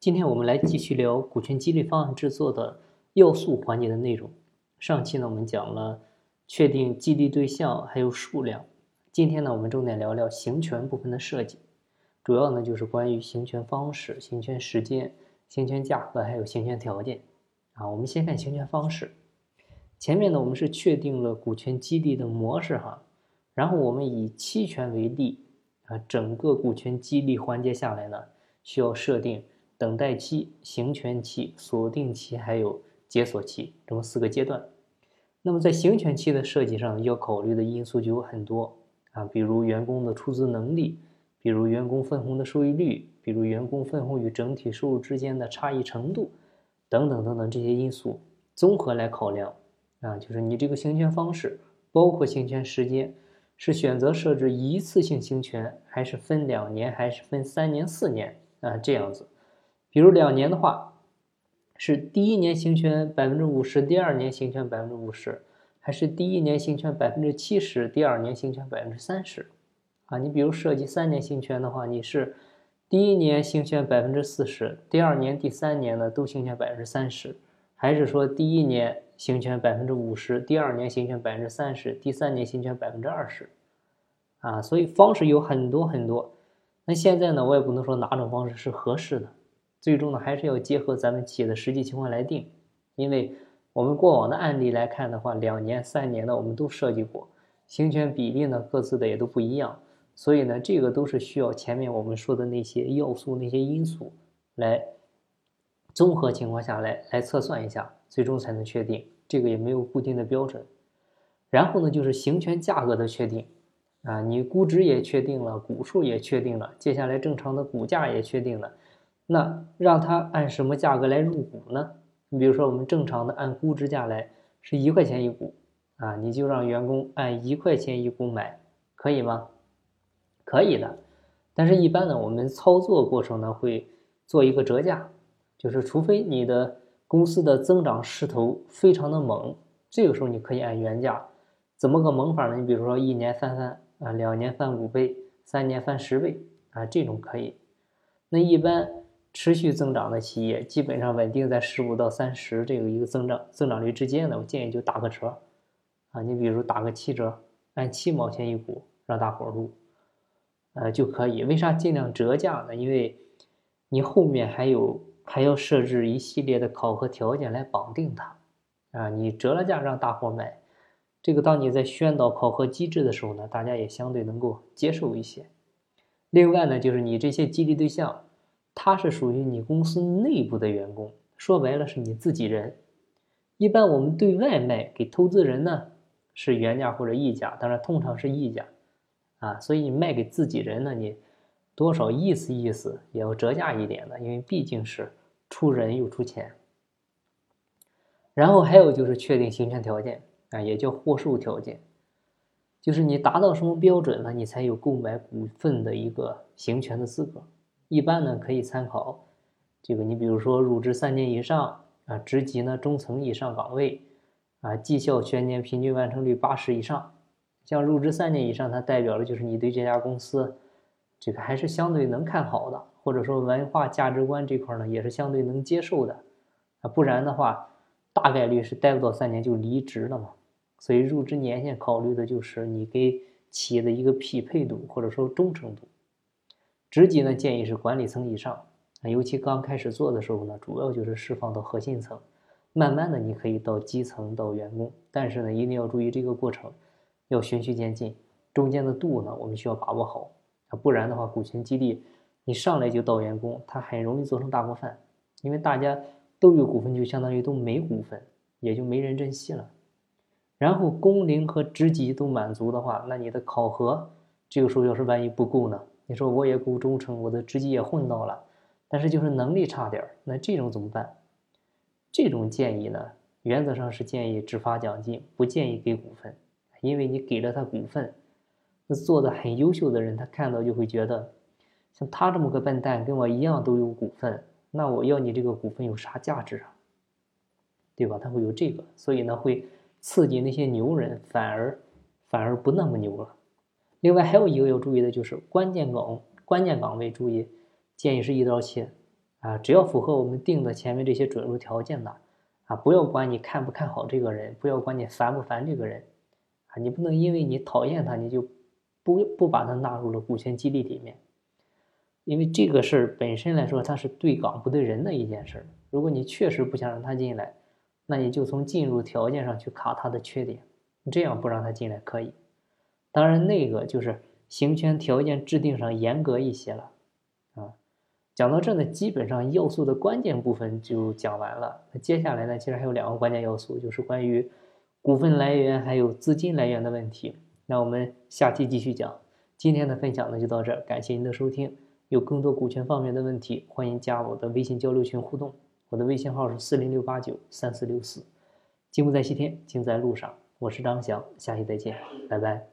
今天我们来继续聊股权激励方案制作的要素环节的内容。上期呢，我们讲了确定激励对象还有数量。今天呢，我们重点聊聊行权部分的设计，主要呢就是关于行权方式、行权时间、行权价格还有行权条件。啊，我们先看行权方式。前面呢，我们是确定了股权激励的模式哈，然后我们以期权为例啊，整个股权激励环节下来呢，需要设定等待期、行权期、锁定期还有解锁期这么四个阶段。那么在行权期的设计上，要考虑的因素就有很多啊，比如员工的出资能力，比如员工分红的收益率，比如员工分红与整体收入之间的差异程度，等等等等这些因素综合来考量。啊，就是你这个行权方式，包括行权时间，是选择设置一次性行权，还是分两年，还是分三年、四年啊？这样子，比如两年的话，是第一年行权百分之五十，第二年行权百分之五十，还是第一年行权百分之七十，第二年行权百分之三十？啊，你比如设计三年行权的话，你是第一年行权百分之四十，第二年、第三年呢都行权百分之三十，还是说第一年？行权百分之五十，第二年行权百分之三十，第三年行权百分之二十，啊，所以方式有很多很多。那现在呢，我也不能说哪种方式是合适的，最终呢还是要结合咱们企业的实际情况来定。因为我们过往的案例来看的话，两年、三年的我们都设计过，行权比例呢各自的也都不一样，所以呢这个都是需要前面我们说的那些要素、那些因素来综合情况下来来测算一下。最终才能确定，这个也没有固定的标准。然后呢，就是行权价格的确定，啊，你估值也确定了，股数也确定了，接下来正常的股价也确定了，那让他按什么价格来入股呢？你比如说我们正常的按估值价来，是一块钱一股，啊，你就让员工按一块钱一股买，可以吗？可以的，但是一般呢，我们操作过程呢会做一个折价，就是除非你的。公司的增长势头非常的猛，这个时候你可以按原价，怎么个猛法呢？你比如说一年翻番啊，两年翻五倍，三年翻十倍啊，这种可以。那一般持续增长的企业，基本上稳定在十五到三十这个一个增长增长率之间呢，我建议就打个折啊，你比如打个七折，按七毛钱一股让大伙入，呃就可以。为啥尽量折价呢？因为你后面还有。还要设置一系列的考核条件来绑定它，啊，你折了价让大伙买，这个当你在宣导考核机制的时候呢，大家也相对能够接受一些。另外呢，就是你这些激励对象，他是属于你公司内部的员工，说白了是你自己人。一般我们对外卖给投资人呢是原价或者溢价，当然通常是溢价，啊，所以你卖给自己人呢，你多少意思意思也要折价一点的，因为毕竟是。出人又出钱，然后还有就是确定行权条件啊，也叫获授条件，就是你达到什么标准了，你才有购买股份的一个行权的资格。一般呢可以参考这个，你比如说入职三年以上啊，职级呢中层以上岗位啊，绩效全年平均完成率八十以上。像入职三年以上，它代表的就是你对这家公司这个还是相对能看好的。或者说文化价值观这块呢，也是相对能接受的，啊，不然的话，大概率是待不到三年就离职了嘛。所以入职年限考虑的就是你给企业的一个匹配度或者说忠诚度。职级呢，建议是管理层以上，啊，尤其刚开始做的时候呢，主要就是释放到核心层，慢慢的你可以到基层到员工，但是呢，一定要注意这个过程要循序渐进，中间的度呢，我们需要把握好，啊，不然的话，股权激励。你上来就到员工，他很容易做成大锅饭，因为大家都有股份，就相当于都没股份，也就没人珍惜了。然后工龄和职级都满足的话，那你的考核这个时候要是万一不够呢？你说我也够忠诚，我的职级也混到了，但是就是能力差点儿，那这种怎么办？这种建议呢，原则上是建议只发奖金，不建议给股份，因为你给了他股份，那做的很优秀的人，他看到就会觉得。像他这么个笨蛋，跟我一样都有股份，那我要你这个股份有啥价值啊？对吧？他会有这个，所以呢会刺激那些牛人，反而反而不那么牛了。另外还有一个要注意的就是关键岗关键岗位，注意建议是一刀切啊，只要符合我们定的前面这些准入条件的，啊，不要管你看不看好这个人，不要管你烦不烦这个人，啊，你不能因为你讨厌他，你就不不把他纳入了股权激励里面，因为这个事儿本身来说，它是对岗不对人的一件事儿。如果你确实不想让他进来，那你就从进入条件上去卡他的缺点，这样不让他进来可以。当然，那个就是行权条件制定上严格一些了。啊讲到这呢，基本上要素的关键部分就讲完了。那接下来呢，其实还有两个关键要素，就是关于股份来源还有资金来源的问题。那我们下期继续讲。今天的分享呢就到这儿，感谢您的收听。有更多股权方面的问题，欢迎加我的微信交流群互动。我的微信号是四零六八九三四六四。金不在西天，金在路上。我是张翔，下期再见，拜拜。